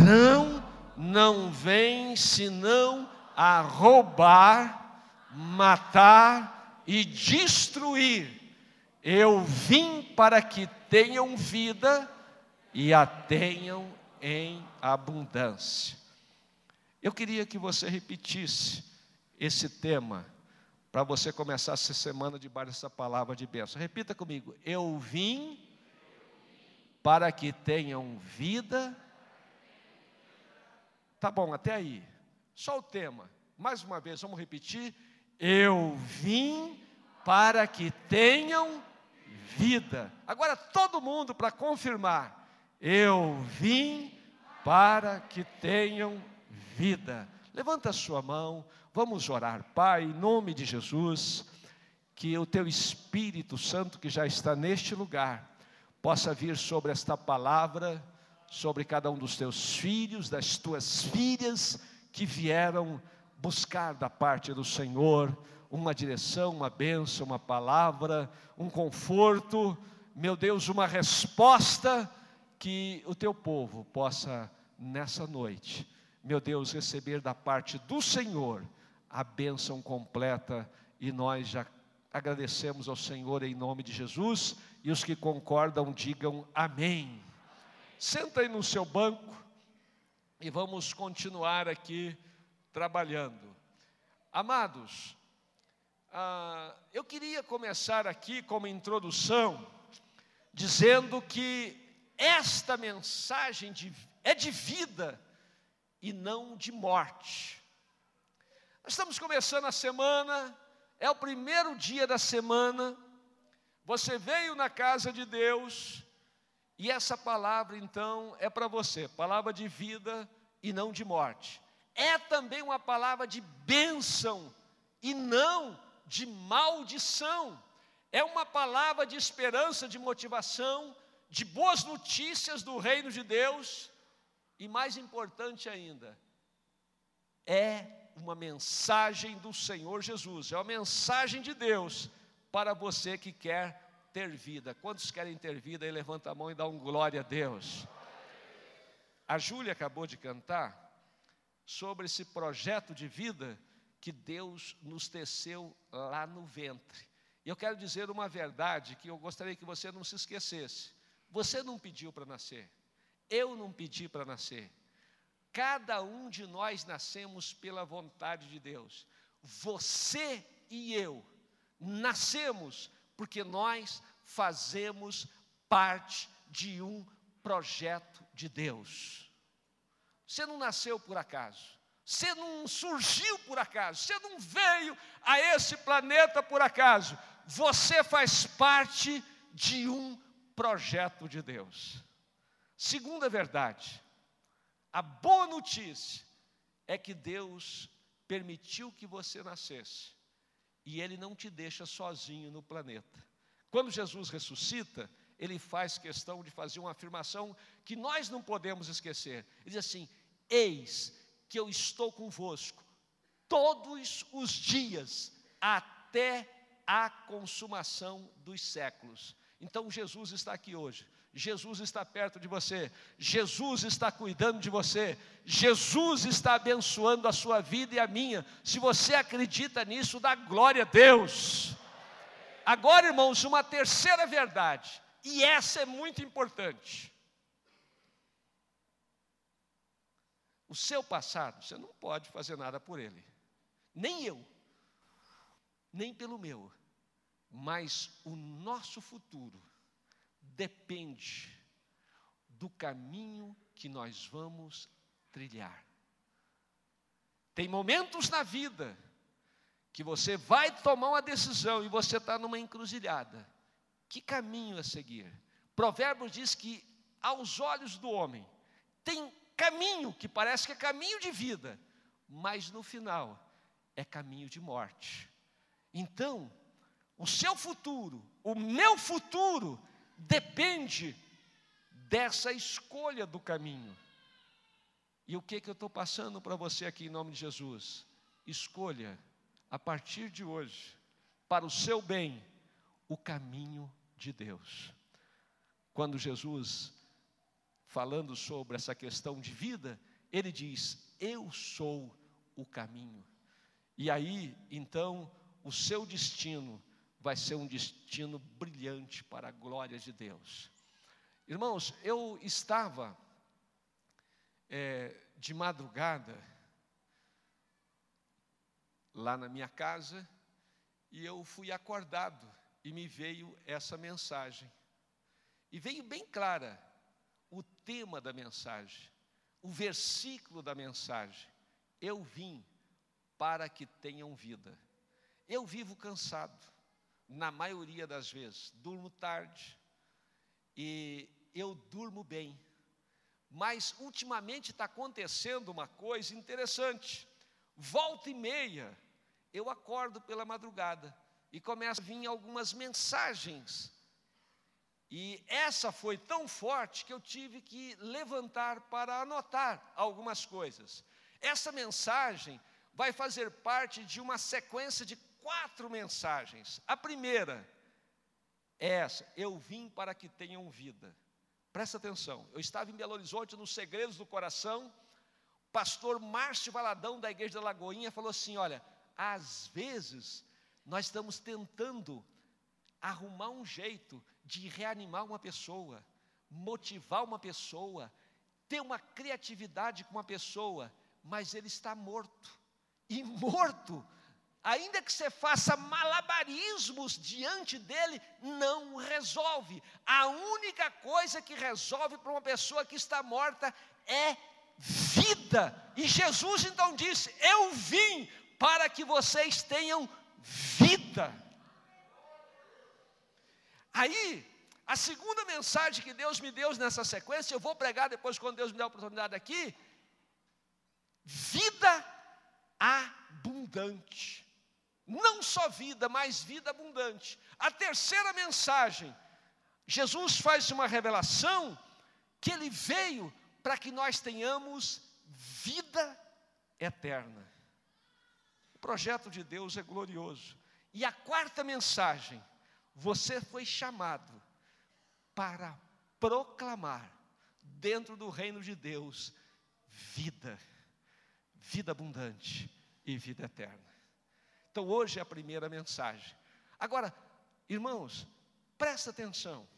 ladrão não vem senão a roubar, matar e destruir. Eu vim para que tenham vida e a tenham em abundância. Eu queria que você repetisse esse tema para você começar essa semana debaixo dessa palavra de bênção. Repita comigo: Eu vim para que tenham vida. Tá bom, até aí. Só o tema. Mais uma vez, vamos repetir. Eu vim para que tenham vida. Agora todo mundo para confirmar. Eu vim para que tenham vida. Levanta a sua mão, vamos orar. Pai, em nome de Jesus, que o teu Espírito Santo que já está neste lugar possa vir sobre esta palavra, sobre cada um dos teus filhos, das tuas filhas que vieram buscar da parte do Senhor uma direção, uma bênção, uma palavra, um conforto, meu Deus, uma resposta que o teu povo possa nessa noite, meu Deus, receber da parte do Senhor a bênção completa e nós já agradecemos ao Senhor em nome de Jesus e os que concordam digam amém. Senta aí no seu banco e vamos continuar aqui trabalhando. Amados, ah, eu queria começar aqui como introdução, dizendo que esta mensagem de, é de vida e não de morte. Nós estamos começando a semana, é o primeiro dia da semana, você veio na casa de Deus, e essa palavra então é para você, palavra de vida e não de morte. É também uma palavra de bênção e não de maldição. É uma palavra de esperança, de motivação, de boas notícias do reino de Deus. E mais importante ainda, é uma mensagem do Senhor Jesus, é uma mensagem de Deus para você que quer ter vida. Quantos querem ter vida? Aí levanta a mão e dá um glória a Deus. A Júlia acabou de cantar sobre esse projeto de vida que Deus nos teceu lá no ventre. E eu quero dizer uma verdade que eu gostaria que você não se esquecesse. Você não pediu para nascer. Eu não pedi para nascer. Cada um de nós nascemos pela vontade de Deus. Você e eu nascemos porque nós fazemos parte de um projeto de Deus. Você não nasceu por acaso. Você não surgiu por acaso, você não veio a esse planeta por acaso. Você faz parte de um projeto de Deus. Segunda verdade, a boa notícia é que Deus permitiu que você nascesse e Ele não te deixa sozinho no planeta. Quando Jesus ressuscita, Ele faz questão de fazer uma afirmação que nós não podemos esquecer. Ele diz assim: Eis que eu estou convosco todos os dias até a consumação dos séculos. Então Jesus está aqui hoje. Jesus está perto de você, Jesus está cuidando de você, Jesus está abençoando a sua vida e a minha. Se você acredita nisso, dá glória a Deus. Agora, irmãos, uma terceira verdade, e essa é muito importante. O seu passado, você não pode fazer nada por ele, nem eu, nem pelo meu, mas o nosso futuro depende do caminho que nós vamos trilhar. Tem momentos na vida que você vai tomar uma decisão e você está numa encruzilhada. Que caminho a seguir? Provérbios diz que aos olhos do homem tem caminho que parece que é caminho de vida, mas no final é caminho de morte. Então, o seu futuro, o meu futuro, depende dessa escolha do caminho. E o que, que eu estou passando para você aqui em nome de Jesus? Escolha, a partir de hoje, para o seu bem, o caminho de Deus. Quando Jesus falando sobre essa questão de vida, ele diz: Eu sou o caminho. E aí, então, o seu destino vai ser um destino brilhante para a glória de Deus. Irmãos, eu estava é, de madrugada lá na minha casa e eu fui acordado e me veio essa mensagem. E veio bem clara o tema da mensagem, o versículo da mensagem. Eu vim para que tenham vida. Eu vivo cansado, na maioria das vezes, durmo tarde e eu durmo bem. Mas ultimamente está acontecendo uma coisa interessante. Volta e meia, eu acordo pela madrugada e começa a vir algumas mensagens. E essa foi tão forte que eu tive que levantar para anotar algumas coisas. Essa mensagem vai fazer parte de uma sequência de quatro mensagens. A primeira é essa: Eu vim para que tenham vida. Presta atenção, eu estava em Belo Horizonte, nos Segredos do Coração, pastor Márcio Valadão, da Igreja da Lagoinha, falou assim: Olha, às vezes nós estamos tentando arrumar um jeito de reanimar uma pessoa, motivar uma pessoa, ter uma criatividade com uma pessoa, mas ele está morto. E morto, ainda que você faça malabarismos diante dele, não resolve. A única coisa que resolve para uma pessoa que está morta é vida. E Jesus então disse: Eu vim para que vocês tenham vida. Aí, a segunda mensagem que Deus me deu nessa sequência, eu vou pregar depois quando Deus me der a oportunidade aqui. Vida abundante. Não só vida, mas vida abundante. A terceira mensagem, Jesus faz uma revelação que ele veio para que nós tenhamos vida eterna. O projeto de Deus é glorioso. E a quarta mensagem, você foi chamado para proclamar dentro do reino de Deus vida, vida abundante e vida eterna. Então hoje é a primeira mensagem. Agora, irmãos, presta atenção.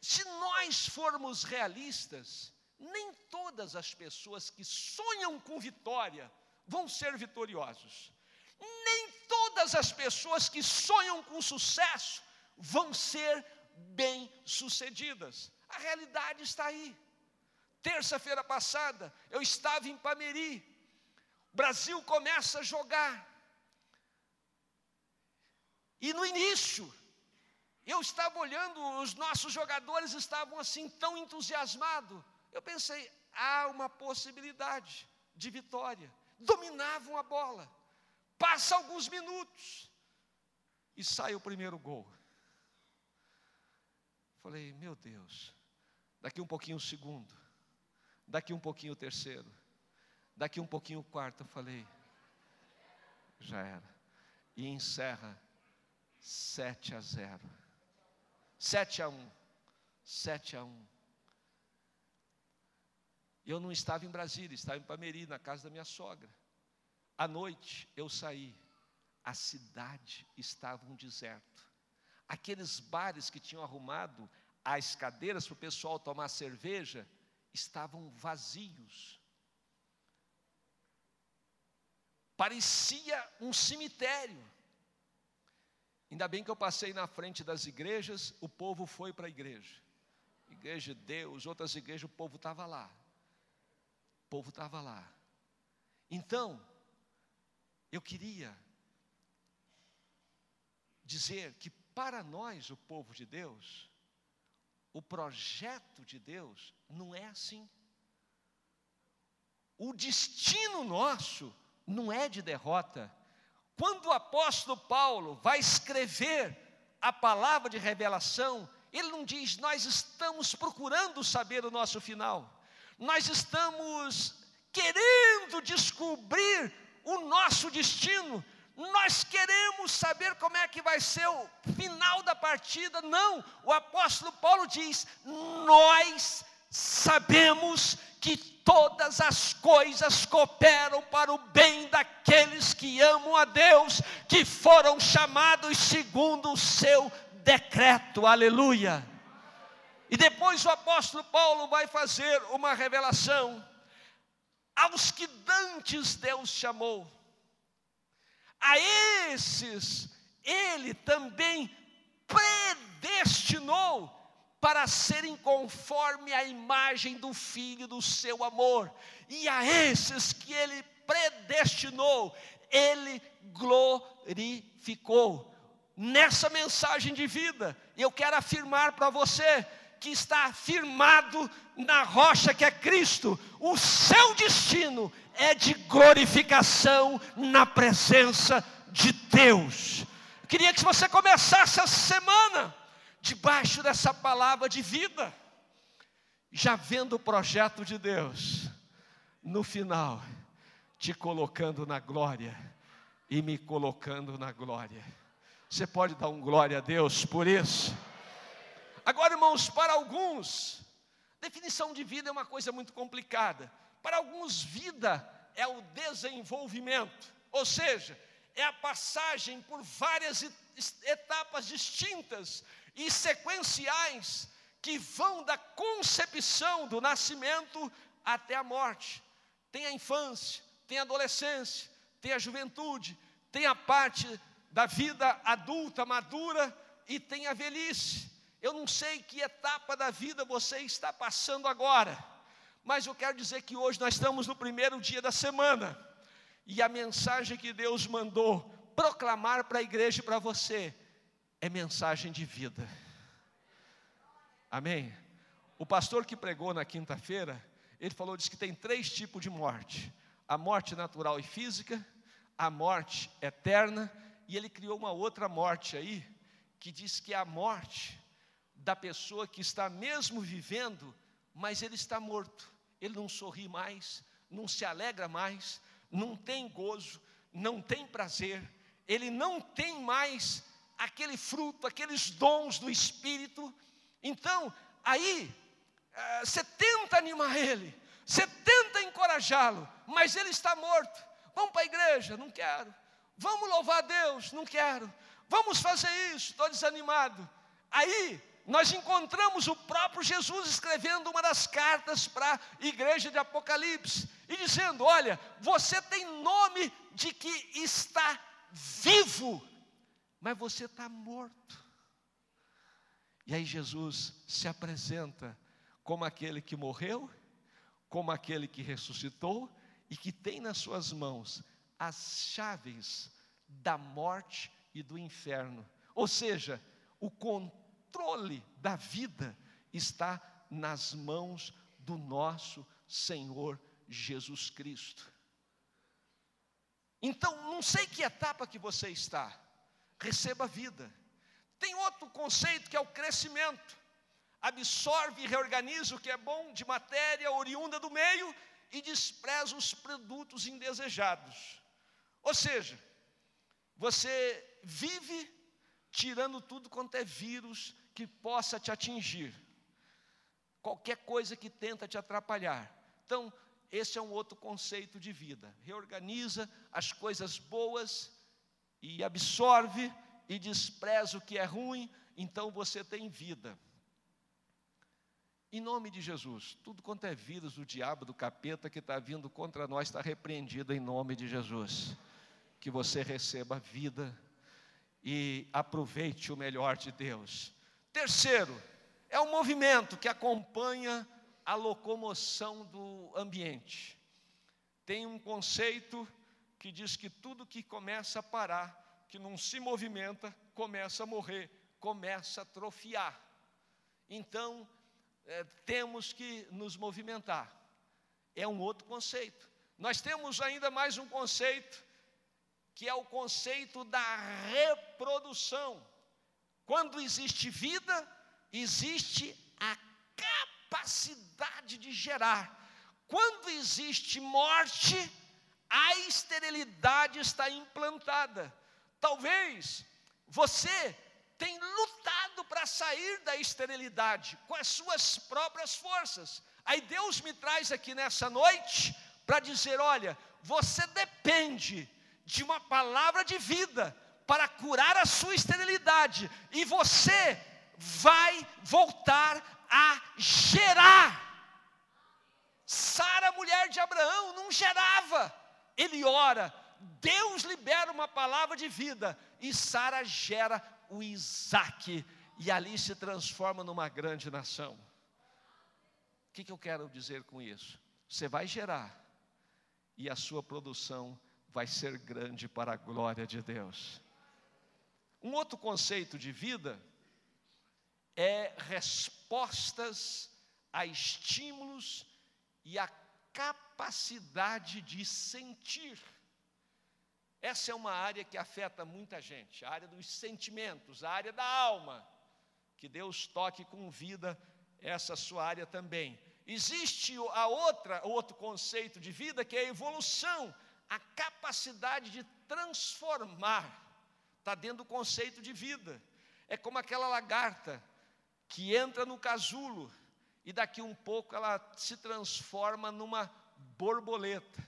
Se nós formos realistas, nem todas as pessoas que sonham com vitória vão ser vitoriosos. Nem todas as pessoas que sonham com sucesso vão ser bem-sucedidas. A realidade está aí. Terça-feira passada, eu estava em Pameri. Brasil começa a jogar. E no início, eu estava olhando, os nossos jogadores estavam assim tão entusiasmados. Eu pensei, há uma possibilidade de vitória. Dominavam a bola. Passa alguns minutos e sai o primeiro gol. Falei, meu Deus, daqui um pouquinho o segundo, daqui um pouquinho o terceiro, daqui um pouquinho o quarto. Eu falei, já era. E encerra 7 a 0. 7 a 1. 7 a 1. Eu não estava em Brasília, estava em Pameri, na casa da minha sogra. À noite eu saí, a cidade estava um deserto. Aqueles bares que tinham arrumado as cadeiras para o pessoal tomar cerveja estavam vazios. Parecia um cemitério. Ainda bem que eu passei na frente das igrejas, o povo foi para a igreja. Igreja de Deus, outras igrejas, o povo estava lá. O povo estava lá. Então, eu queria dizer que para nós, o povo de Deus, o projeto de Deus não é assim. O destino nosso não é de derrota, quando o apóstolo Paulo vai escrever a palavra de revelação, ele não diz, nós estamos procurando saber o nosso final, nós estamos querendo descobrir o nosso destino, Nós queremos saber como é que vai ser o final da partida. Não, o apóstolo Paulo diz: Nós sabemos que todas as coisas cooperam para o bem daqueles que amam a Deus, que foram chamados segundo o seu decreto. Aleluia. E depois o apóstolo Paulo vai fazer uma revelação aos que dantes Deus chamou. A esses ele também predestinou para serem conforme a imagem do Filho do seu amor. E a esses que ele predestinou, ele glorificou. Nessa mensagem de vida, eu quero afirmar para você que está firmado na rocha que é Cristo, o seu destino é de glorificação na presença de Deus. Eu queria que você começasse essa semana debaixo dessa palavra de vida, já vendo o projeto de Deus, no final, te colocando na glória e me colocando na glória. Você pode dar um glória a Deus por isso? Agora, irmãos, para alguns, definição de vida é uma coisa muito complicada. Para alguns, vida é o desenvolvimento, ou seja, é a passagem por várias etapas distintas e sequenciais que vão da concepção do nascimento até a morte. Tem a infância, tem a adolescência, tem a juventude, tem a parte da vida adulta, madura e tem a velhice. Eu não sei que etapa da vida você está passando agora, mas eu quero dizer que hoje nós estamos no primeiro dia da semana e a mensagem que Deus mandou proclamar para a igreja e para você é mensagem de vida. Amém? O pastor que pregou na quinta-feira, ele falou diz que tem três tipos de morte: a morte natural e física, a morte eterna, e ele criou uma outra morte aí, que diz que é a morte da pessoa que está mesmo vivendo, mas ele está morto. Ele não sorri mais, não se alegra mais, não tem gozo, não tem prazer, ele não tem mais aquele fruto, aqueles dons do Espírito. Então, aí, eh, você tenta animar ele, você tenta encorajá-lo, mas ele está morto. Vamos para a igreja? Não quero. Vamos louvar a Deus? Não quero. Vamos fazer isso? Estou desanimado. Aí, nós encontramos o próprio Jesus escrevendo uma das cartas para a igreja de Apocalipse e dizendo: Olha, você tem nome de que está vivo, mas você está morto. E aí Jesus se apresenta como aquele que morreu, como aquele que ressuscitou e que tem nas suas mãos as chaves da morte e do inferno. Ou seja, o controle da vida está nas mãos do nosso Senhor Jesus Cristo. Então, não sei que etapa que você está, receba vida. Tem outro conceito que é o crescimento. Absorve e reorganiza o que é bom de matéria oriunda do meio e despreza os produtos indesejados. Ou seja, você vive tirando tudo quanto é vírus que possa te atingir. Qualquer coisa que tenta te atrapalhar. Então, esse é um outro conceito de vida. Reorganiza as coisas boas e absorve e despreza o que é ruim, então você tem vida. Em nome de Jesus, tudo quanto é vírus do diabo, do capeta que está vindo contra nós, está repreendido em nome de Jesus. Que você receba vida e aproveite o melhor de Deus. Terceiro, é um movimento que acompanha a locomoção do ambiente. Tem um conceito que diz que tudo que começa a parar, que não se movimenta, começa a morrer, começa a atrofiar. Então, é, temos que nos movimentar. É um outro conceito. Nós temos ainda mais um conceito, que é o conceito da reprodução. Quando existe vida, existe a capacidade de gerar. Quando existe morte, a esterilidade está implantada. Talvez você tenha lutado para sair da esterilidade com as suas próprias forças. Aí Deus me traz aqui nessa noite para dizer: olha, você depende de uma palavra de vida para curar a sua esterilidade, e você vai voltar a gerar. Sara, mulher de Abraão, não gerava, ele ora, Deus libera uma palavra de vida, e Sara gera o Isaac, e ali se transforma numa grande nação. O que, que eu quero dizer com isso? Você vai gerar, e a sua produção vai ser grande para a glória de Deus. Um outro conceito de vida é respostas a estímulos e a capacidade de sentir. Essa é uma área que afeta muita gente, a área dos sentimentos, a área da alma. Que Deus toque com vida essa sua área também. Existe a outra, outro conceito de vida que é a evolução, a capacidade de transformar. Está dentro do conceito de vida. É como aquela lagarta que entra no casulo e daqui um pouco ela se transforma numa borboleta.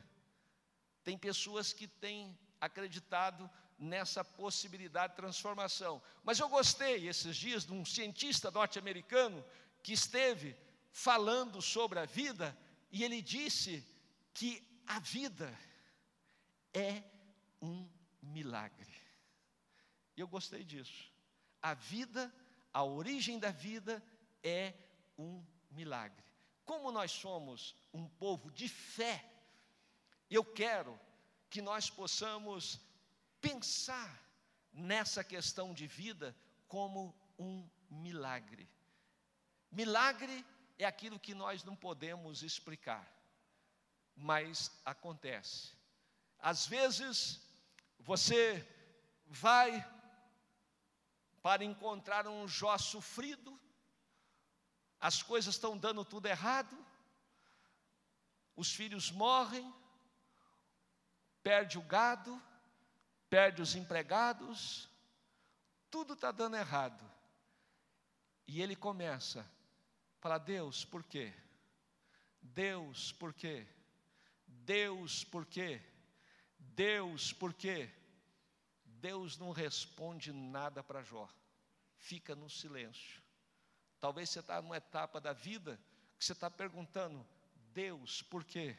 Tem pessoas que têm acreditado nessa possibilidade de transformação. Mas eu gostei esses dias de um cientista norte-americano que esteve falando sobre a vida e ele disse que a vida é um milagre. E eu gostei disso. A vida a origem da vida é um milagre. Como nós somos um povo de fé, eu quero que nós possamos pensar nessa questão de vida como um milagre. Milagre é aquilo que nós não podemos explicar, mas acontece. Às vezes, você vai para encontrar um Jó sofrido, as coisas estão dando tudo errado, os filhos morrem, perde o gado, perde os empregados, tudo está dando errado. E ele começa a falar: Deus, por quê? Deus, por quê? Deus, por quê? Deus, por quê? Deus não responde nada para Jó, fica no silêncio. Talvez você está numa etapa da vida que você está perguntando: Deus, por quê?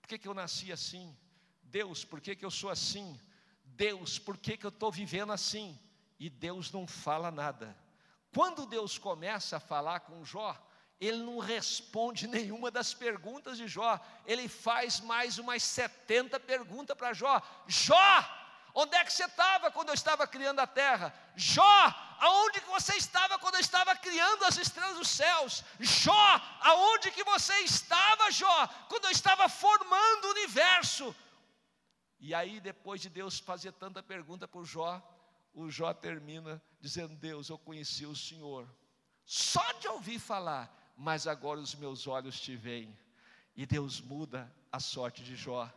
Por que, que eu nasci assim? Deus, por que, que eu sou assim? Deus, por que, que eu estou vivendo assim? E Deus não fala nada. Quando Deus começa a falar com Jó, ele não responde nenhuma das perguntas de Jó, ele faz mais umas 70 perguntas para Jó: Jó, Onde é que você estava quando eu estava criando a terra? Jó, aonde que você estava quando eu estava criando as estrelas dos céus? Jó, aonde que você estava, Jó, quando eu estava formando o universo? E aí, depois de Deus fazer tanta pergunta para o Jó, o Jó termina dizendo: Deus, eu conheci o Senhor, só de ouvir falar, mas agora os meus olhos te veem. E Deus muda a sorte de Jó,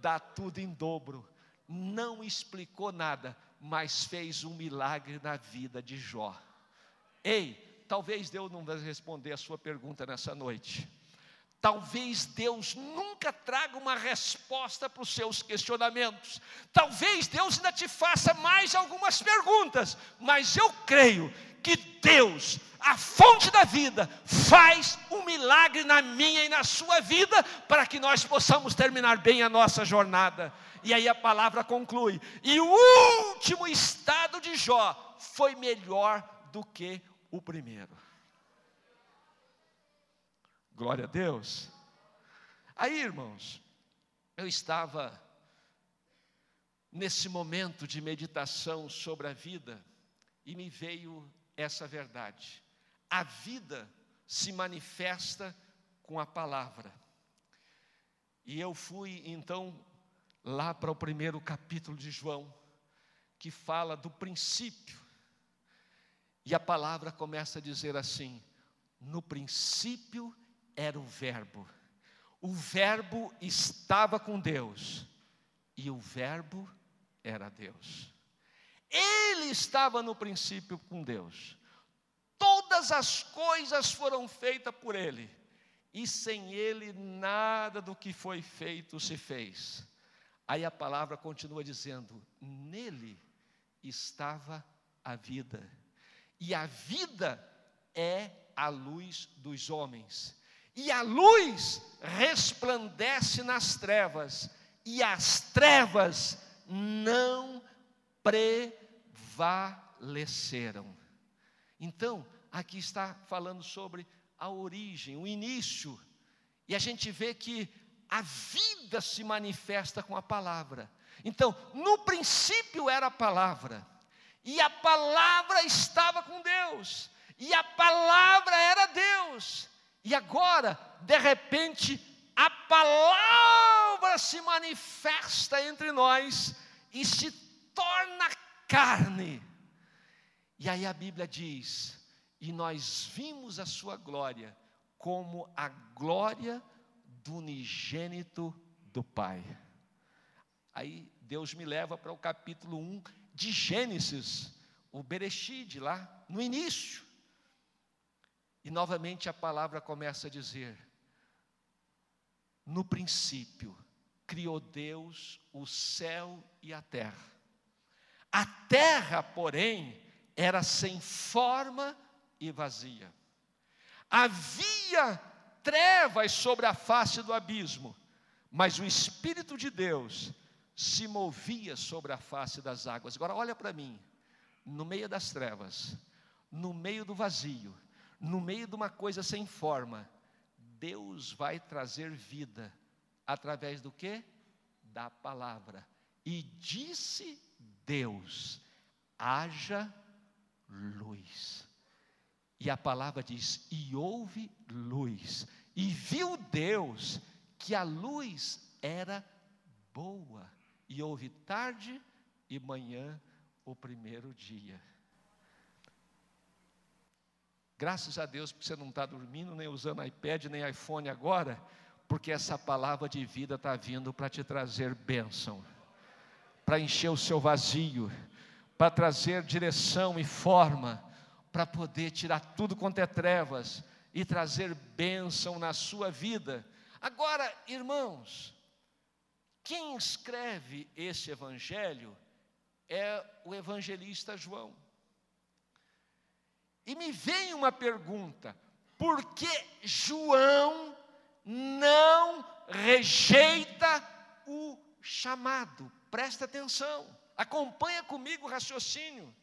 dá tudo em dobro não explicou nada, mas fez um milagre na vida de Jó. Ei, talvez Deus não vai responder a sua pergunta nessa noite. Talvez Deus nunca traga uma resposta para os seus questionamentos. Talvez Deus ainda te faça mais algumas perguntas, mas eu creio que Deus, a fonte da vida, faz um milagre na minha e na sua vida para que nós possamos terminar bem a nossa jornada. E aí a palavra conclui: e o último estado de Jó foi melhor do que o primeiro. Glória a Deus. Aí, irmãos, eu estava nesse momento de meditação sobre a vida e me veio essa verdade. A vida se manifesta com a palavra. E eu fui então lá para o primeiro capítulo de João, que fala do princípio. E a palavra começa a dizer assim: no princípio era o Verbo, o Verbo estava com Deus, e o Verbo era Deus. Ele estava no princípio com Deus. Todas as coisas foram feitas por Ele, e sem Ele nada do que foi feito se fez. Aí a palavra continua dizendo: Nele estava a vida, e a vida é a luz dos homens. E a luz resplandece nas trevas, e as trevas não prevaleceram. Então, aqui está falando sobre a origem, o início, e a gente vê que a vida se manifesta com a palavra. Então, no princípio era a palavra, e a palavra estava com Deus, e a palavra era Deus, e agora, de repente, a palavra se manifesta entre nós e se torna carne. E aí a Bíblia diz: e nós vimos a sua glória como a glória do unigênito do Pai. Aí Deus me leva para o capítulo 1 de Gênesis, o Bereshit, lá no início. E novamente a palavra começa a dizer: No princípio criou Deus o céu e a terra. A terra, porém, era sem forma e vazia. Havia trevas sobre a face do abismo, mas o Espírito de Deus se movia sobre a face das águas. Agora, olha para mim, no meio das trevas, no meio do vazio, no meio de uma coisa sem forma, Deus vai trazer vida através do que? Da palavra. E disse Deus: haja luz. E a palavra diz: e houve luz. E viu Deus que a luz era boa. E houve tarde e manhã o primeiro dia. Graças a Deus, porque você não está dormindo, nem usando iPad, nem iPhone agora, porque essa palavra de vida está vindo para te trazer bênção, para encher o seu vazio, para trazer direção e forma, para poder tirar tudo quanto é trevas e trazer bênção na sua vida. Agora, irmãos, quem escreve esse evangelho é o evangelista João. E me vem uma pergunta: por que João não rejeita o chamado? Presta atenção, acompanha comigo o raciocínio.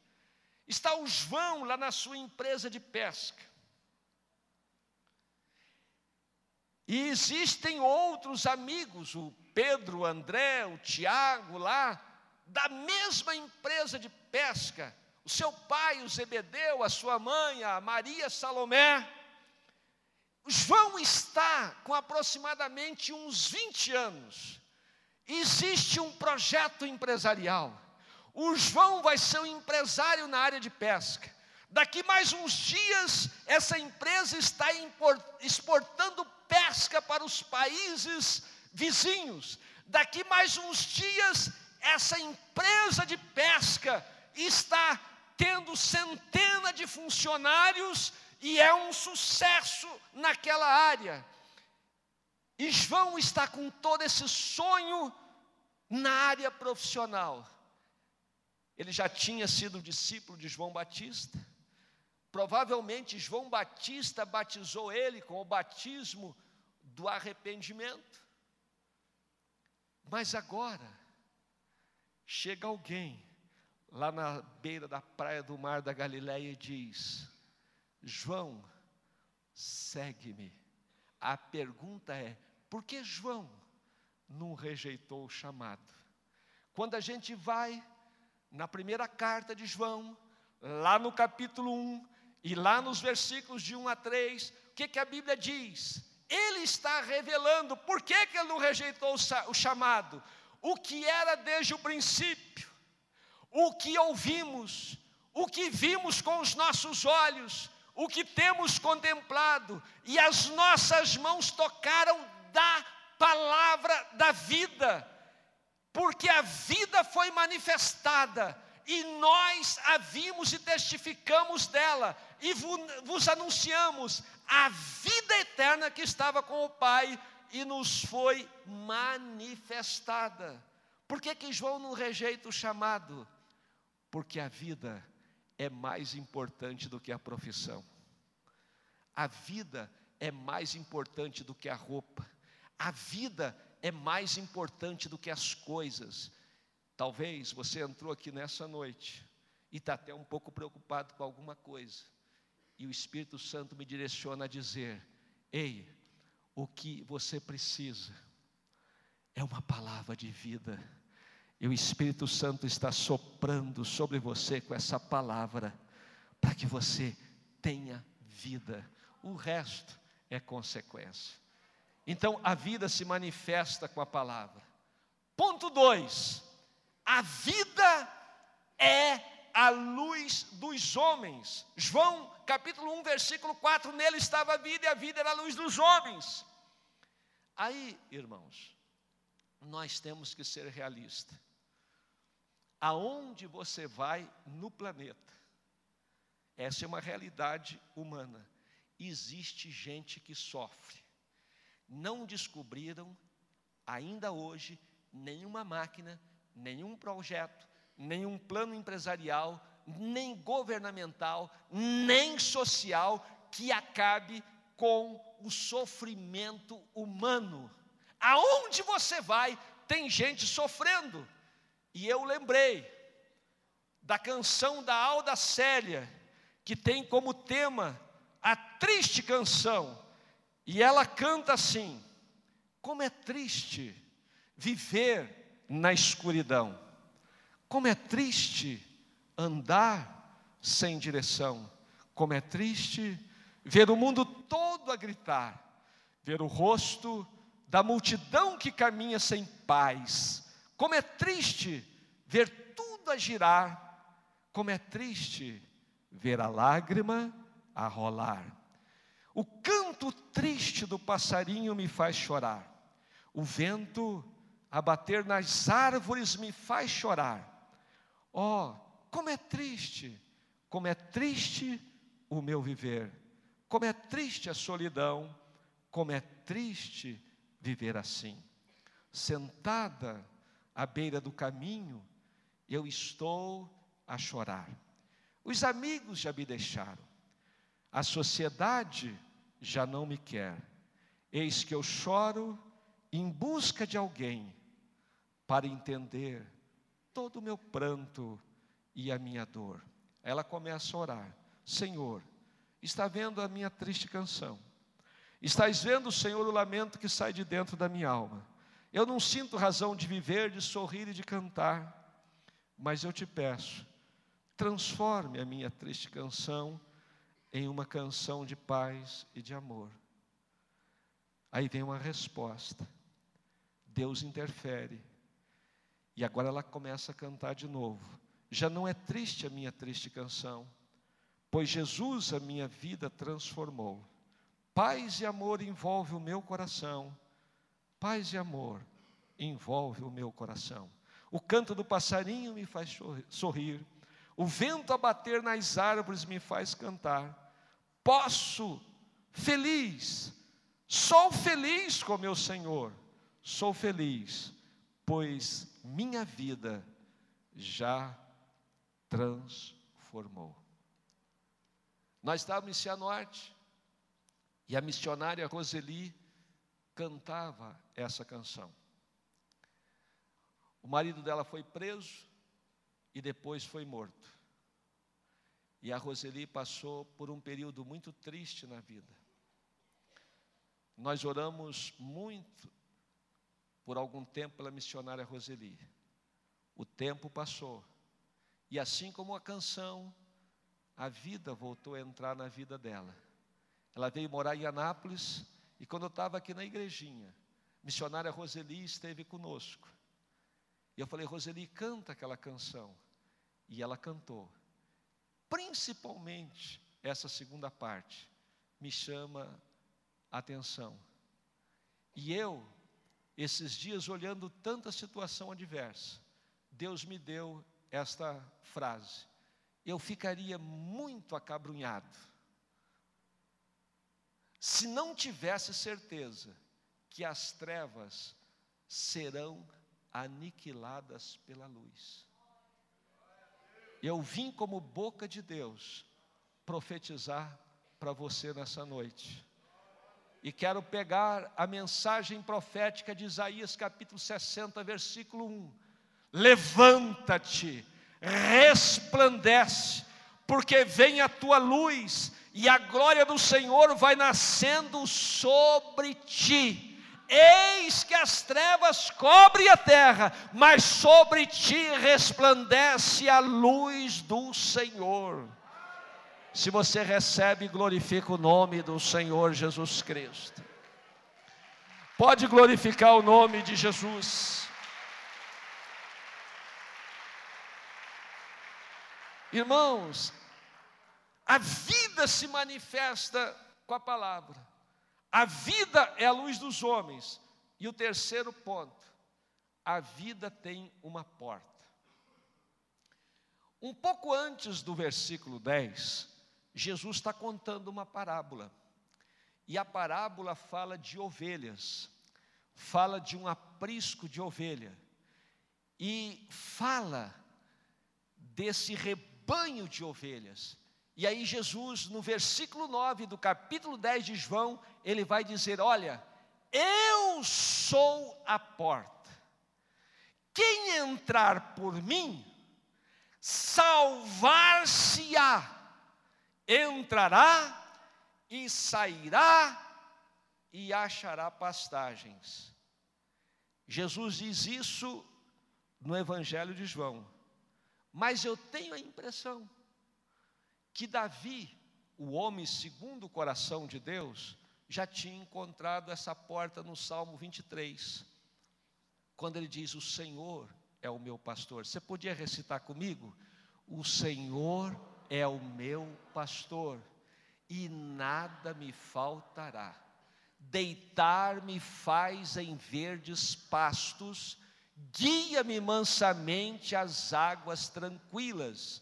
Está o João lá na sua empresa de pesca. E existem outros amigos, o Pedro, o André, o Tiago lá, da mesma empresa de pesca o seu pai, o Zebedeu, a sua mãe, a Maria Salomé. João está com aproximadamente uns 20 anos. Existe um projeto empresarial. O João vai ser um empresário na área de pesca. Daqui mais uns dias, essa empresa está exportando pesca para os países vizinhos. Daqui mais uns dias, essa empresa de pesca está tendo centenas de funcionários e é um sucesso naquela área. E João está com todo esse sonho na área profissional. Ele já tinha sido discípulo de João Batista. Provavelmente João Batista batizou ele com o batismo do arrependimento. Mas agora chega alguém lá na beira da praia do mar da Galileia e diz: João, segue-me. A pergunta é: por que João não rejeitou o chamado? Quando a gente vai na primeira carta de João, lá no capítulo 1 e lá nos versículos de 1 a 3, o que, que a Bíblia diz? Ele está revelando por que, que ele não rejeitou o chamado, o que era desde o princípio o que ouvimos, o que vimos com os nossos olhos, o que temos contemplado, e as nossas mãos tocaram da palavra da vida. Porque a vida foi manifestada e nós a vimos e testificamos dela, e vos anunciamos a vida eterna que estava com o Pai e nos foi manifestada. Por que, que João não rejeita o chamado? Porque a vida é mais importante do que a profissão. A vida é mais importante do que a roupa. A vida é mais importante do que as coisas. Talvez você entrou aqui nessa noite e está até um pouco preocupado com alguma coisa, e o Espírito Santo me direciona a dizer: Ei, o que você precisa é uma palavra de vida, e o Espírito Santo está soprando sobre você com essa palavra, para que você tenha vida, o resto é consequência. Então a vida se manifesta com a palavra. Ponto 2: a vida é a luz dos homens. João capítulo 1, versículo 4: nele estava a vida e a vida era a luz dos homens. Aí, irmãos, nós temos que ser realistas. Aonde você vai no planeta, essa é uma realidade humana. Existe gente que sofre não descobriram ainda hoje nenhuma máquina, nenhum projeto, nenhum plano empresarial, nem governamental, nem social que acabe com o sofrimento humano. Aonde você vai, tem gente sofrendo. E eu lembrei da canção da Alda Célia, que tem como tema a triste canção e ela canta assim: como é triste viver na escuridão, como é triste andar sem direção, como é triste ver o mundo todo a gritar, ver o rosto da multidão que caminha sem paz, como é triste ver tudo a girar, como é triste ver a lágrima a rolar. O canto triste do passarinho me faz chorar. O vento a bater nas árvores me faz chorar. Oh, como é triste, como é triste o meu viver. Como é triste a solidão, como é triste viver assim. Sentada à beira do caminho, eu estou a chorar. Os amigos já me deixaram. A sociedade já não me quer. Eis que eu choro em busca de alguém para entender todo o meu pranto e a minha dor. Ela começa a orar: Senhor, está vendo a minha triste canção? Estás vendo, Senhor, o lamento que sai de dentro da minha alma? Eu não sinto razão de viver, de sorrir e de cantar, mas eu te peço, transforme a minha triste canção em uma canção de paz e de amor. Aí vem uma resposta. Deus interfere. E agora ela começa a cantar de novo. Já não é triste a minha triste canção, pois Jesus a minha vida transformou. Paz e amor envolve o meu coração. Paz e amor envolve o meu coração. O canto do passarinho me faz sorrir. O vento a bater nas árvores me faz cantar. Posso, feliz, sou feliz com meu Senhor, sou feliz, pois minha vida já transformou. Nós estávamos em Cianorte e a missionária Roseli cantava essa canção. O marido dela foi preso, e depois foi morto. E a Roseli passou por um período muito triste na vida. Nós oramos muito por algum tempo pela missionária Roseli. O tempo passou. E assim como a canção, a vida voltou a entrar na vida dela. Ela veio morar em Anápolis e quando eu estava aqui na igrejinha, missionária Roseli esteve conosco. E eu falei, Roseli, canta aquela canção. E ela cantou. Principalmente essa segunda parte me chama a atenção. E eu, esses dias, olhando tanta situação adversa, Deus me deu esta frase. Eu ficaria muito acabrunhado se não tivesse certeza que as trevas serão aniquiladas pela luz. Eu vim como boca de Deus profetizar para você nessa noite. E quero pegar a mensagem profética de Isaías capítulo 60, versículo 1. Levanta-te, resplandece, porque vem a tua luz e a glória do Senhor vai nascendo sobre ti. Eis que as trevas cobrem a terra, mas sobre ti resplandece a luz do Senhor. Se você recebe, glorifica o nome do Senhor Jesus Cristo. Pode glorificar o nome de Jesus. Irmãos, a vida se manifesta com a palavra. A vida é a luz dos homens. E o terceiro ponto, a vida tem uma porta. Um pouco antes do versículo 10, Jesus está contando uma parábola. E a parábola fala de ovelhas, fala de um aprisco de ovelha, e fala desse rebanho de ovelhas. E aí, Jesus, no versículo 9 do capítulo 10 de João, ele vai dizer: Olha, eu sou a porta. Quem entrar por mim, salvar-se-á, entrará e sairá e achará pastagens. Jesus diz isso no Evangelho de João, mas eu tenho a impressão que Davi, o homem segundo o coração de Deus, já tinha encontrado essa porta no Salmo 23, quando ele diz: O Senhor é o meu pastor. Você podia recitar comigo? O Senhor é o meu pastor, e nada me faltará. Deitar-me faz em verdes pastos, guia-me mansamente às águas tranquilas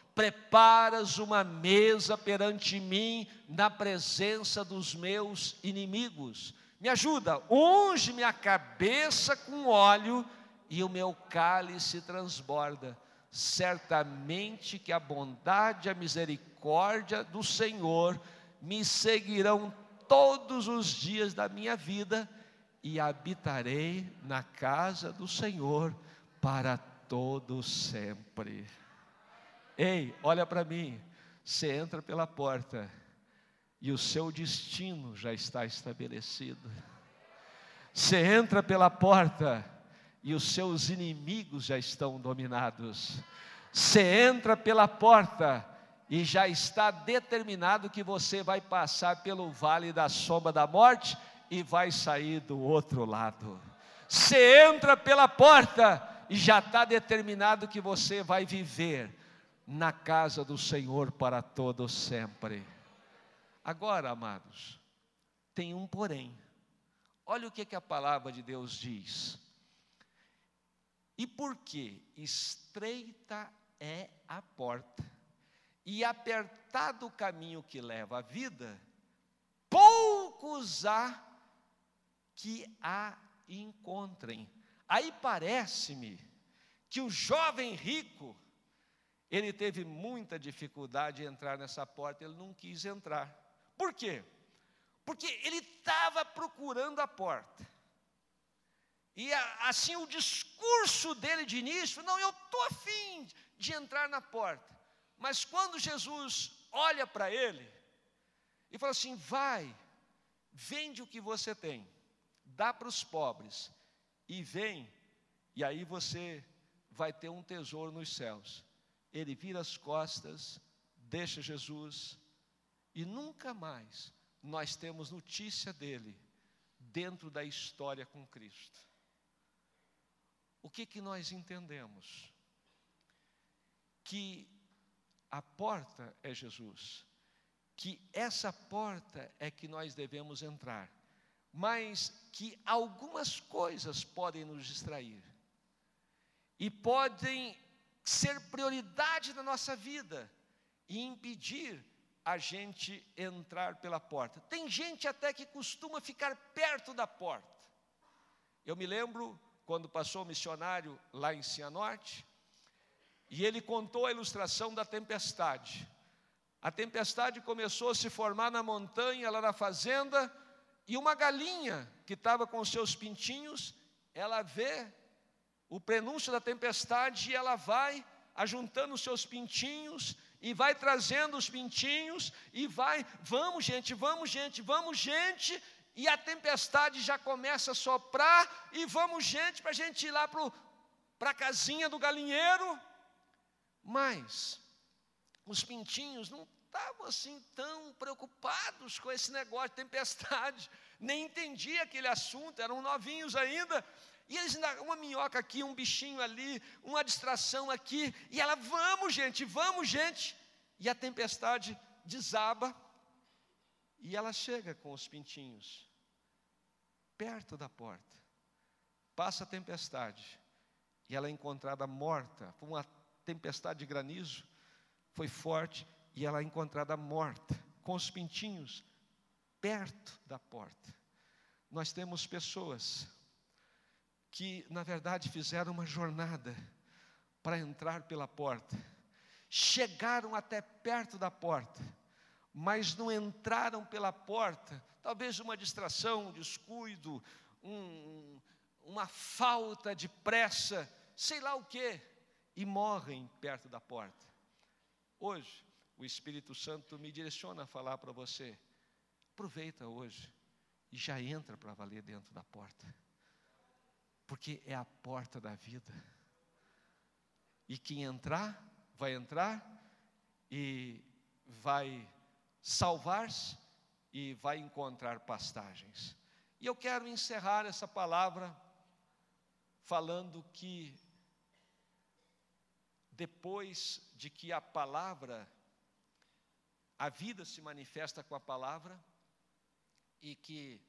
preparas uma mesa perante mim na presença dos meus inimigos. Me ajuda, unge minha cabeça com óleo e o meu cálice transborda. Certamente que a bondade e a misericórdia do Senhor me seguirão todos os dias da minha vida e habitarei na casa do Senhor para todo sempre. Ei, olha para mim. Você entra pela porta e o seu destino já está estabelecido. Você entra pela porta e os seus inimigos já estão dominados. Você entra pela porta e já está determinado que você vai passar pelo vale da sombra da morte e vai sair do outro lado. Você entra pela porta e já está determinado que você vai viver na casa do Senhor para todo sempre. Agora, amados, tem um porém. Olha o que, que a palavra de Deus diz. E por que estreita é a porta e apertado o caminho que leva à vida, poucos há que a encontrem. Aí parece-me que o jovem rico ele teve muita dificuldade em entrar nessa porta, ele não quis entrar. Por quê? Porque ele estava procurando a porta. E assim o discurso dele de início, não, eu estou afim de entrar na porta. Mas quando Jesus olha para ele e fala assim: vai, vende o que você tem, dá para os pobres, e vem, e aí você vai ter um tesouro nos céus. Ele vira as costas, deixa Jesus e nunca mais nós temos notícia dele dentro da história com Cristo. O que que nós entendemos? Que a porta é Jesus, que essa porta é que nós devemos entrar, mas que algumas coisas podem nos distrair e podem ser prioridade na nossa vida e impedir a gente entrar pela porta. Tem gente até que costuma ficar perto da porta. Eu me lembro quando passou o missionário lá em Cianorte, e ele contou a ilustração da tempestade. A tempestade começou a se formar na montanha, lá na fazenda, e uma galinha que estava com seus pintinhos, ela vê o prenúncio da tempestade e ela vai ajuntando os seus pintinhos e vai trazendo os pintinhos e vai, vamos gente, vamos gente, vamos gente, e a tempestade já começa a soprar e vamos gente para a gente ir lá para a casinha do galinheiro. Mas os pintinhos não estavam assim tão preocupados com esse negócio de tempestade, nem entendia aquele assunto, eram novinhos ainda. E eles uma minhoca aqui, um bichinho ali, uma distração aqui, e ela, vamos gente, vamos gente. E a tempestade desaba, e ela chega com os pintinhos, perto da porta. Passa a tempestade, e ela é encontrada morta, por uma tempestade de granizo, foi forte e ela é encontrada morta, com os pintinhos perto da porta. Nós temos pessoas que, na verdade, fizeram uma jornada para entrar pela porta, chegaram até perto da porta, mas não entraram pela porta, talvez uma distração, um descuido, um, uma falta de pressa, sei lá o que, e morrem perto da porta. Hoje, o Espírito Santo me direciona a falar para você. Aproveita hoje e já entra para valer dentro da porta. Porque é a porta da vida. E quem entrar, vai entrar e vai salvar-se e vai encontrar pastagens. E eu quero encerrar essa palavra falando que depois de que a palavra, a vida se manifesta com a palavra, e que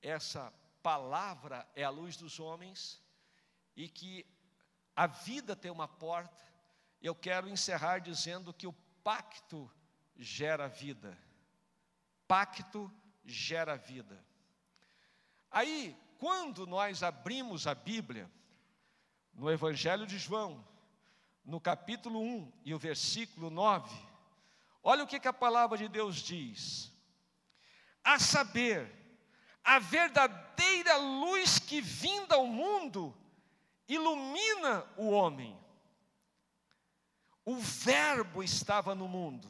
essa palavra é a luz dos homens, e que a vida tem uma porta, eu quero encerrar dizendo que o pacto gera vida. Pacto gera vida. Aí, quando nós abrimos a Bíblia, no Evangelho de João, no capítulo 1 e o versículo 9, olha o que, que a palavra de Deus diz: a saber, a verdadeira luz que vinda ao mundo ilumina o homem. O Verbo estava no mundo,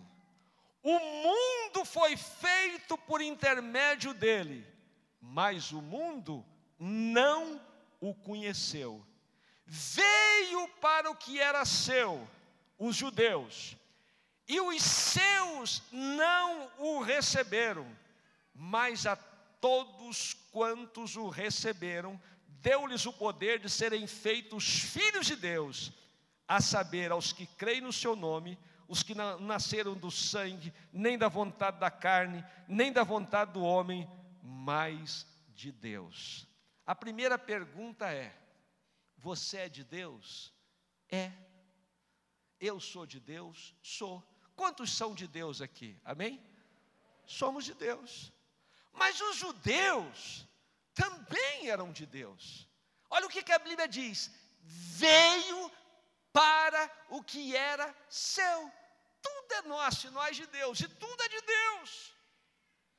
o mundo foi feito por intermédio dele, mas o mundo não o conheceu veio para o que era seu, os judeus, e os seus não o receberam, mas a todos quantos o receberam, deu-lhes o poder de serem feitos filhos de Deus, a saber, aos que creem no seu nome, os que nasceram do sangue, nem da vontade da carne, nem da vontade do homem, mas de Deus. A primeira pergunta é: você é de Deus? É. Eu sou de Deus? Sou. Quantos são de Deus aqui? Amém? Somos de Deus. Mas os judeus também eram de Deus. Olha o que, a Bíblia diz: veio para o que era seu. Tudo é nosso e nós de Deus, e tudo é de Deus.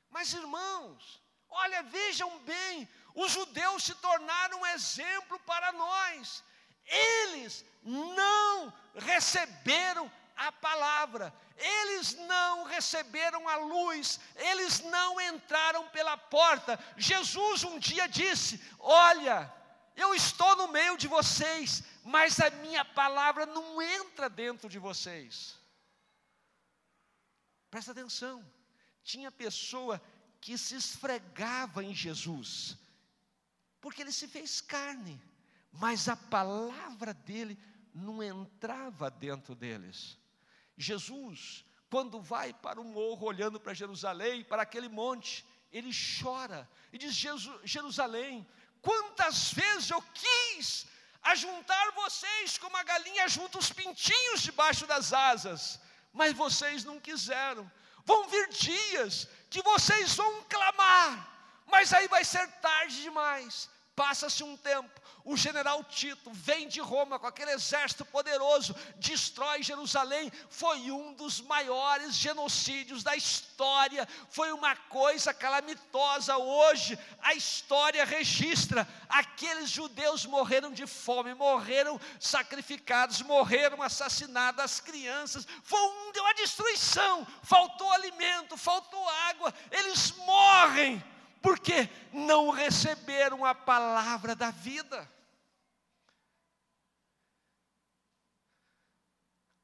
Mas irmãos, olha, vejam bem, os judeus se tornaram um exemplo para nós. Eles não receberam a palavra, eles não receberam a luz, eles não entraram pela porta. Jesus um dia disse: Olha, eu estou no meio de vocês, mas a minha palavra não entra dentro de vocês. Presta atenção, tinha pessoa que se esfregava em Jesus, porque ele se fez carne, mas a palavra dele não entrava dentro deles. Jesus, quando vai para o morro, olhando para Jerusalém, para aquele monte, ele chora e diz: Jerusalém, quantas vezes eu quis ajuntar vocês como a galinha junta os pintinhos debaixo das asas, mas vocês não quiseram. Vão vir dias que vocês vão clamar, mas aí vai ser tarde demais. Passa-se um tempo, o general Tito vem de Roma com aquele exército poderoso, destrói Jerusalém. Foi um dos maiores genocídios da história, foi uma coisa calamitosa. Hoje a história registra: aqueles judeus morreram de fome, morreram sacrificados, morreram assassinados, as crianças. Foi um, deu a destruição, faltou alimento, faltou água, eles morrem porque não receberam a palavra da vida.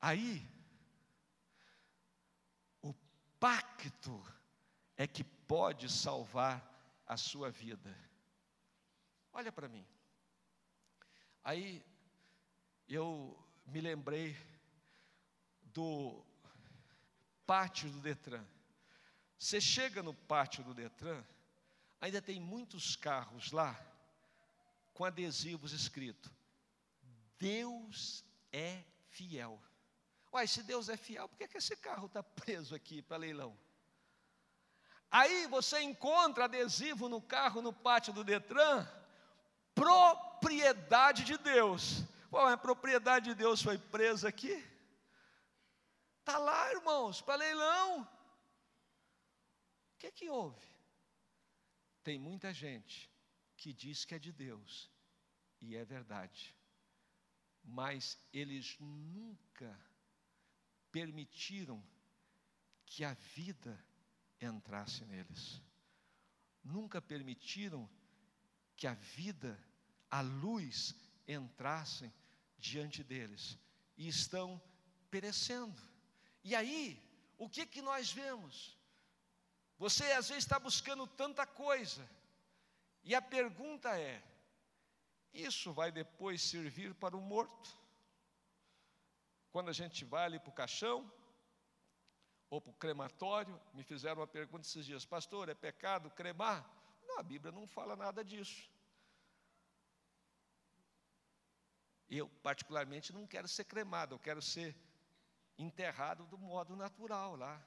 Aí, o pacto é que pode salvar a sua vida. Olha para mim. Aí, eu me lembrei do pátio do Detran. Você chega no pátio do Detran, ainda tem muitos carros lá com adesivos escrito: Deus é fiel. Uai, se Deus é fiel, por que, que esse carro está preso aqui para leilão? Aí você encontra adesivo no carro, no pátio do Detran, propriedade de Deus. Bom, a propriedade de Deus foi presa aqui? Está lá, irmãos, para leilão. O que, que houve? Tem muita gente que diz que é de Deus, e é verdade, mas eles nunca permitiram que a vida entrasse neles, nunca permitiram que a vida, a luz entrassem diante deles, e estão perecendo. E aí, o que que nós vemos? Você às vezes está buscando tanta coisa, e a pergunta é: isso vai depois servir para o morto? Quando a gente vai ali para o caixão, ou para o crematório, me fizeram uma pergunta esses dias, pastor, é pecado cremar? Não, a Bíblia não fala nada disso. Eu, particularmente, não quero ser cremado, eu quero ser enterrado do modo natural lá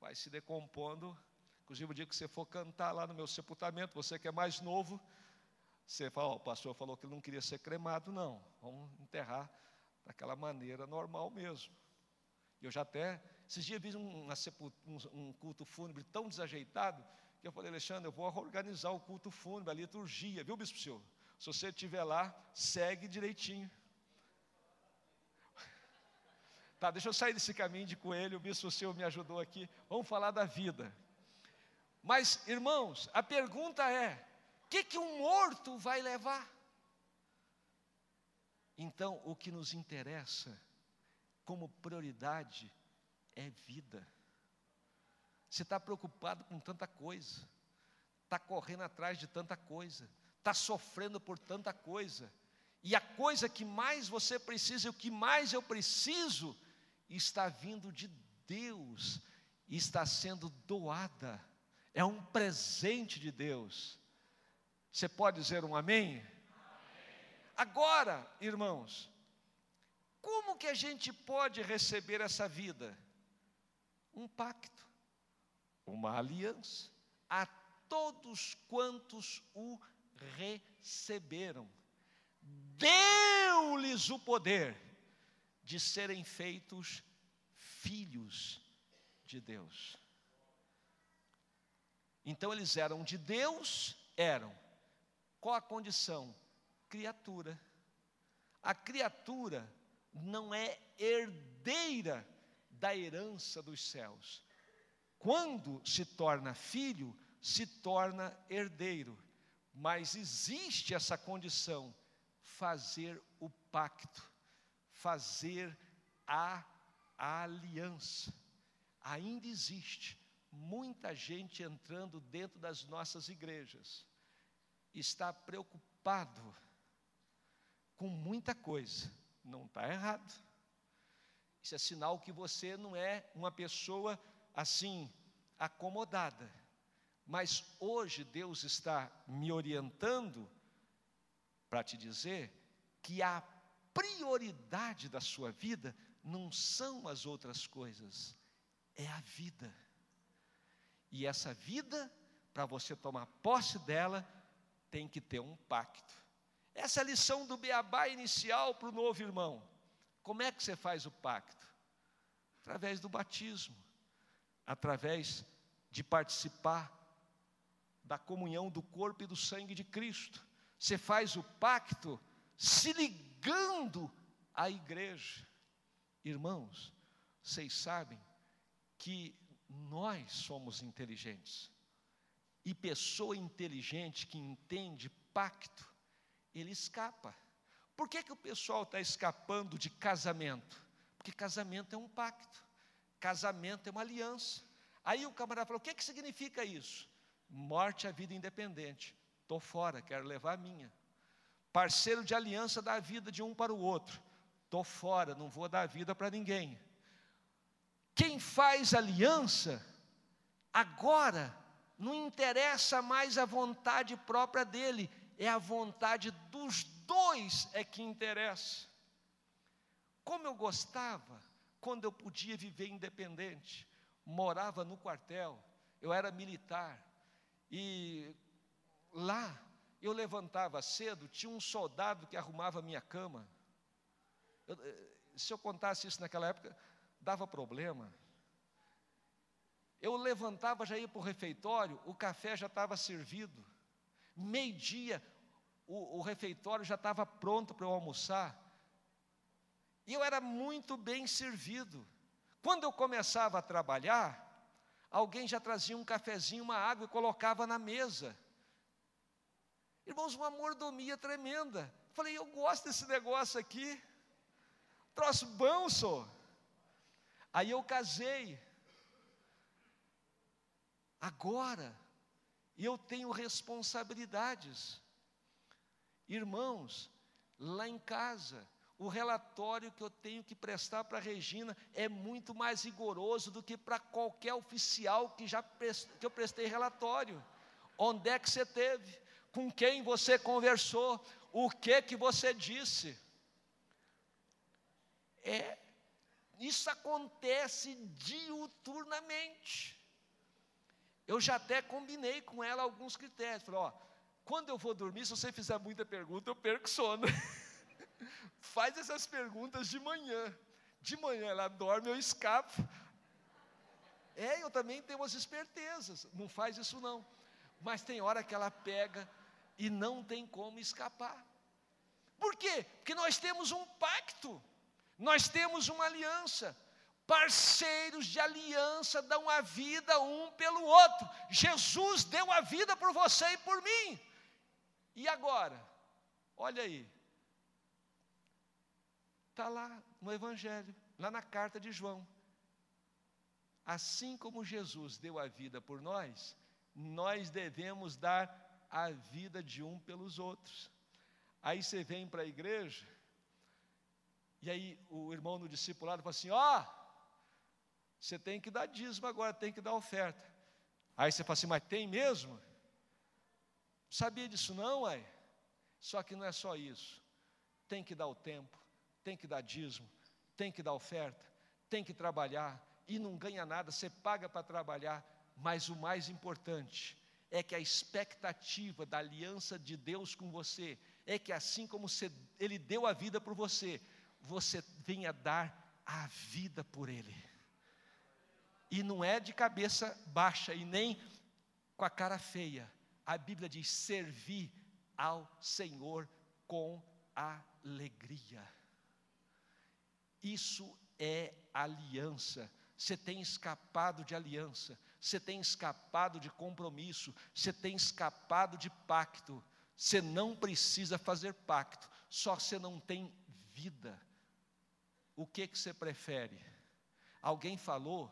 vai se decompondo. Inclusive, o dia que você for cantar lá no meu sepultamento, você que é mais novo, você fala: oh, o pastor falou que ele não queria ser cremado, não. Vamos enterrar daquela maneira normal mesmo. Eu já até, esses dias vi um, um culto fúnebre tão desajeitado, que eu falei, Alexandre, eu vou organizar o culto fúnebre, a liturgia, viu, bispo senhor? Se você estiver lá, segue direitinho. Tá, deixa eu sair desse caminho de coelho, o bispo seu me ajudou aqui. Vamos falar da vida. Mas, irmãos, a pergunta é: o que, que um morto vai levar? Então, o que nos interessa como prioridade é vida. Você está preocupado com tanta coisa, está correndo atrás de tanta coisa, está sofrendo por tanta coisa, e a coisa que mais você precisa, e o que mais eu preciso, está vindo de Deus, está sendo doada, é um presente de Deus. Você pode dizer um amém? Agora, irmãos, como que a gente pode receber essa vida? Um pacto, uma aliança, a todos quantos o receberam, deu-lhes o poder de serem feitos filhos de Deus. Então eles eram de Deus, eram. Qual a condição? Criatura. A criatura não é herdeira da herança dos céus. Quando se torna filho, se torna herdeiro. Mas existe essa condição, fazer o pacto, fazer a aliança. Ainda existe muita gente entrando dentro das nossas igrejas, está preocupado com muita coisa, não está errado. Isso é sinal que você não é uma pessoa assim, acomodada. Mas hoje Deus está me orientando para te dizer que a prioridade da sua vida não são as outras coisas, é a vida. E essa vida, para você tomar posse dela, tem que ter um pacto. Essa é a lição do beabá inicial para o novo irmão. Como é que você faz o pacto? Através do batismo, através de participar da comunhão do corpo e do sangue de Cristo. Você faz o pacto se ligando à igreja. Irmãos, vocês sabem que nós somos inteligentes. E pessoa inteligente que entende pacto, ele escapa. Por que, que o pessoal está escapando de casamento? Porque casamento é um pacto, casamento é uma aliança. Aí o camarada falou: o que, que significa isso? Morte à vida independente. Estou fora, quero levar a minha. Parceiro de aliança dá a vida de um para o outro. Estou fora, não vou dar vida para ninguém. Quem faz aliança, agora, não interessa mais a vontade própria dele, é a vontade dos dois é que interessa. Como eu gostava quando eu podia viver independente, morava no quartel, eu era militar, e lá eu levantava cedo, tinha um soldado que arrumava a minha cama. Eu, eh, se eu contasse isso naquela época, dava problema. Eu levantava, já ia para o refeitório, o café já estava servido. Meio-dia, o, o refeitório já estava pronto para eu almoçar. E eu era muito bem servido. Quando eu começava a trabalhar, alguém já trazia um cafezinho, uma água e colocava na mesa. Irmãos, uma mordomia tremenda. Falei, eu gosto desse negócio aqui. Troço bom, sou. Aí eu casei. Agora, eu tenho responsabilidades. Irmãos, lá em casa, o relatório que eu tenho que prestar para a Regina é muito mais rigoroso do que para qualquer oficial que já que eu prestei relatório. Onde é que você teve? Com quem você conversou? O que que você disse? É isso acontece diuturnamente. Eu já até combinei com ela alguns critérios. Falei, ó, quando eu vou dormir, se você fizer muita pergunta, eu perco sono. Faz essas perguntas de manhã. De manhã ela dorme, eu escapo. É, eu também tenho umas espertezas. Não faz isso não. Mas tem hora que ela pega e não tem como escapar. Por quê? Porque nós temos um pacto. Nós temos uma aliança. Parceiros de aliança dão a vida um pelo outro. Jesus deu a vida por você e por mim. E agora? Olha aí. Está lá no Evangelho, lá na carta de João. Assim como Jesus deu a vida por nós, nós devemos dar a vida de um pelos outros. Aí você vem para a igreja, e aí o irmão no discipulado fala assim: ó, oh, você tem que dar dízimo agora, tem que dar oferta. Aí você fala assim, mas tem mesmo? Sabia disso não, uai? Só que não é só isso. Tem que dar o tempo, tem que dar dízimo, tem que dar oferta, tem que trabalhar e não ganha nada, você paga para trabalhar, mas o mais importante é que a expectativa da aliança de Deus com você é que assim como você, Ele deu a vida por você, você venha dar a vida por Ele. E não é de cabeça baixa e nem com a cara feia. A Bíblia diz: servir ao Senhor com alegria. Isso é aliança. Você tem escapado de aliança, você tem escapado de compromisso, você tem escapado de pacto. Você não precisa fazer pacto, só você não tem vida. O que, que você prefere? Alguém falou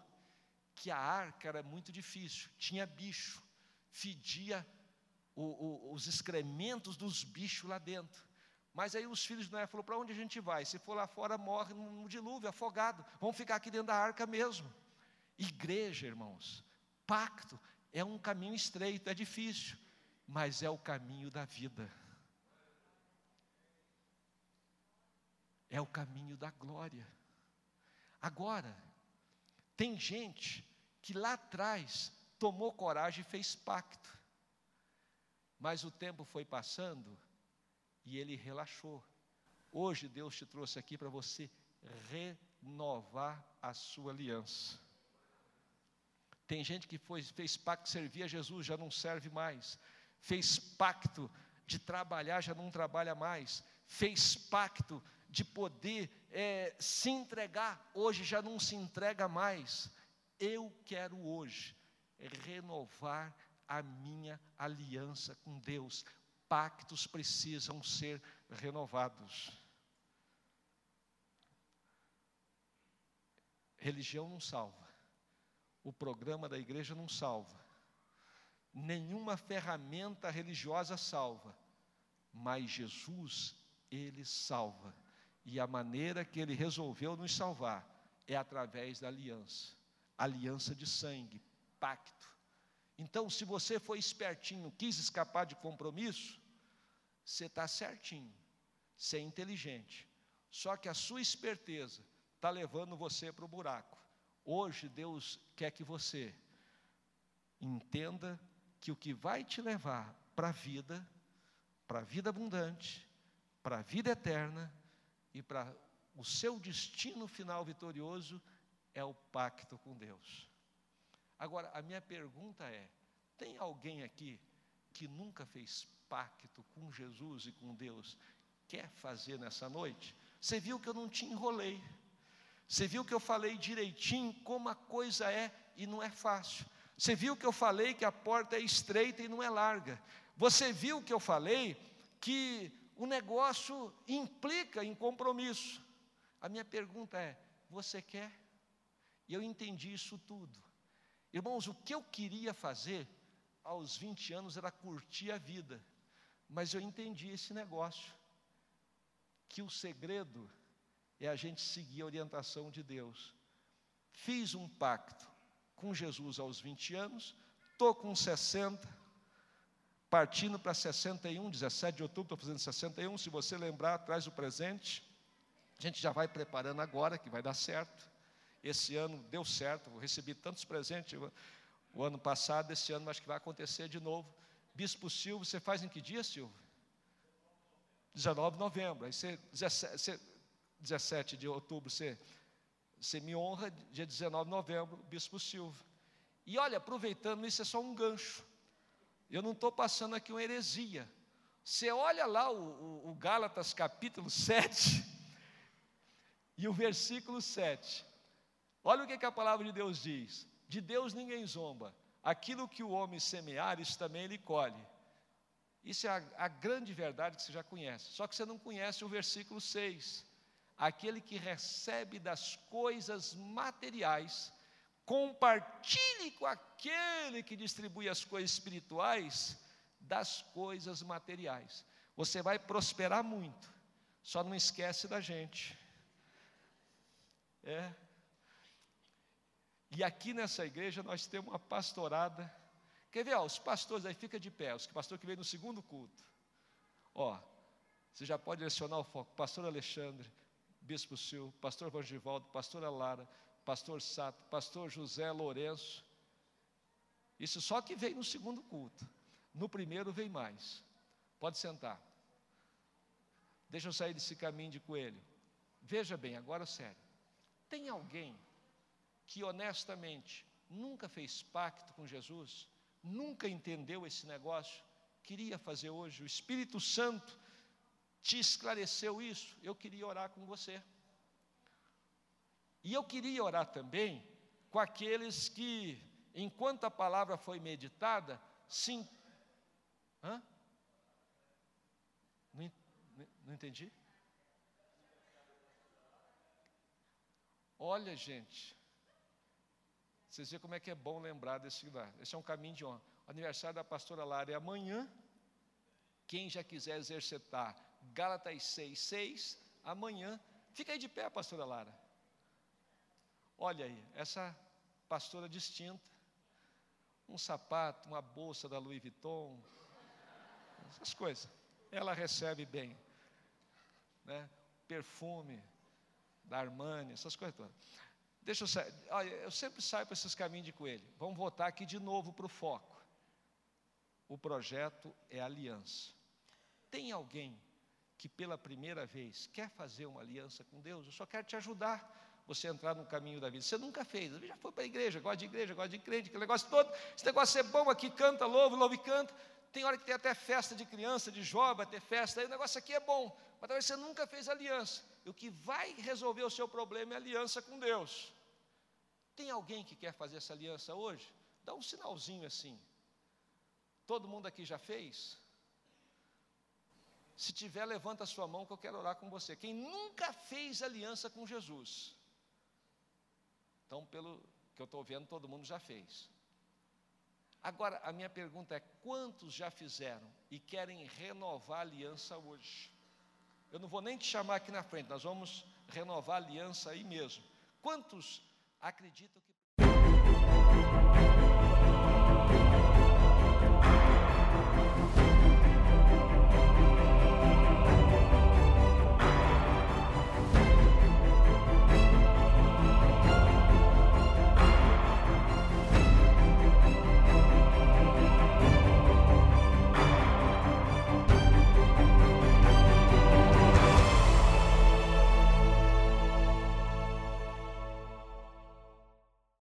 que a arca era muito difícil, tinha bicho, fedia o, o, os excrementos dos bichos lá dentro. Mas aí os filhos de Noé falaram: para onde a gente vai? Se for lá fora, morre no dilúvio, afogado. Vamos ficar aqui dentro da arca mesmo. Igreja, irmãos, pacto é um caminho estreito, é difícil, mas é o caminho da vida. É o caminho da glória. Agora, tem gente que lá atrás tomou coragem e fez pacto, mas o tempo foi passando e ele relaxou. Hoje Deus te trouxe aqui para você renovar a sua aliança. Tem gente que foi, fez pacto, servia a Jesus, já não serve mais. Fez pacto de trabalhar, já não trabalha mais. Fez pacto de poder é, se entregar, hoje já não se entrega mais. Eu quero hoje renovar a minha aliança com Deus. Pactos precisam ser renovados. Religião não salva. O programa da igreja não salva, nenhuma ferramenta religiosa salva, mas Jesus, Ele salva, e a maneira que Ele resolveu nos salvar é através da aliança. Aliança de sangue, pacto. Então, se você foi espertinho, quis escapar de compromisso, você está certinho, você é inteligente, só que a sua esperteza está levando você para o buraco. Hoje Deus quer que você entenda que o que vai te levar para a vida, para a vida abundante, para a vida eterna e para o seu destino final vitorioso é o pacto com Deus. Agora, a minha pergunta é: tem alguém aqui que nunca fez pacto com Jesus e com Deus, quer fazer nessa noite? Você viu que eu não te enrolei. Você viu que eu falei direitinho como a coisa é e não é fácil. Você viu que eu falei que a porta é estreita e não é larga. Você viu que eu falei que o negócio implica em compromisso. A minha pergunta é: você quer? E eu entendi isso tudo. Irmãos, o que eu queria fazer aos 20 anos era curtir a vida. Mas eu entendi esse negócio. Que o segredo é a gente seguir a orientação de Deus. Fiz um pacto com Jesus aos 20 anos, estou com 60, partindo para 61, 17 de outubro, estou fazendo 61. Se você lembrar, traz o presente. A gente já vai preparando agora, que vai dar certo. Esse ano deu certo, recebi tantos presentes o ano passado, esse ano acho que vai acontecer de novo. Bispo Silvio, você faz em que dia, Silvio? 19 de novembro. Aí você, 17, você 17 de outubro, você, você me honra, dia 19 de novembro, Bispo Silva. E olha, aproveitando isso, é só um gancho. Eu não estou passando aqui uma heresia. Você olha lá o, o, o Gálatas capítulo 7 e o versículo 7. Olha o que, que a palavra de Deus diz: De Deus ninguém zomba, aquilo que o homem semear, isso também ele colhe. Isso é a, a grande verdade que você já conhece, só que você não conhece o versículo 6 aquele que recebe das coisas materiais, compartilhe com aquele que distribui as coisas espirituais das coisas materiais. Você vai prosperar muito, só não esquece da gente. É. E aqui nessa igreja nós temos uma pastorada. Quer ver, ó, os pastores aí, fica de pé, os pastor que veio no segundo culto. Ó, você já pode direcionar o foco. Pastor Alexandre, Bispo Sil, Pastor Vangivaldo, Pastora Lara, Pastor Sato, Pastor José Lourenço. Isso só que veio no segundo culto. No primeiro vem mais. Pode sentar. Deixa eu sair desse caminho de coelho. Veja bem, agora sério. Tem alguém que honestamente nunca fez pacto com Jesus, nunca entendeu esse negócio, queria fazer hoje? O Espírito Santo te esclareceu isso, eu queria orar com você. E eu queria orar também com aqueles que, enquanto a palavra foi meditada, sim. Hã? Não, Não entendi? Olha, gente, vocês veem como é que é bom lembrar desse lugar. Esse é um caminho de honra. O aniversário da pastora Lara é amanhã. Quem já quiser exercitar Gálatas 6, 6, amanhã. Fica aí de pé, pastora Lara. Olha aí, essa pastora distinta. Um sapato, uma bolsa da Louis Vuitton. Essas coisas. Ela recebe bem. Né? Perfume da Armani, essas coisas todas. Deixa eu sair. Olha, eu sempre saio para esses caminhos de coelho. Vamos voltar aqui de novo para o foco. O projeto é aliança. Tem alguém que pela primeira vez quer fazer uma aliança com Deus? Eu só quero te ajudar você a entrar no caminho da vida. Você nunca fez, já foi para a igreja, gosta de igreja, gosta de crente, aquele negócio todo. Esse negócio é bom aqui, canta, louva, louva e canta. Tem hora que tem até festa de criança, de jovem, ter festa, aí o negócio aqui é bom, mas talvez você nunca fez aliança. E o que vai resolver o seu problema é aliança com Deus. Tem alguém que quer fazer essa aliança hoje? Dá um sinalzinho assim. Todo mundo aqui já fez? Se tiver, levanta a sua mão que eu quero orar com você. Quem nunca fez aliança com Jesus? Então, pelo que eu estou vendo, todo mundo já fez. Agora, a minha pergunta é: quantos já fizeram e querem renovar a aliança hoje? Eu não vou nem te chamar aqui na frente, nós vamos renovar a aliança aí mesmo. Quantos acreditam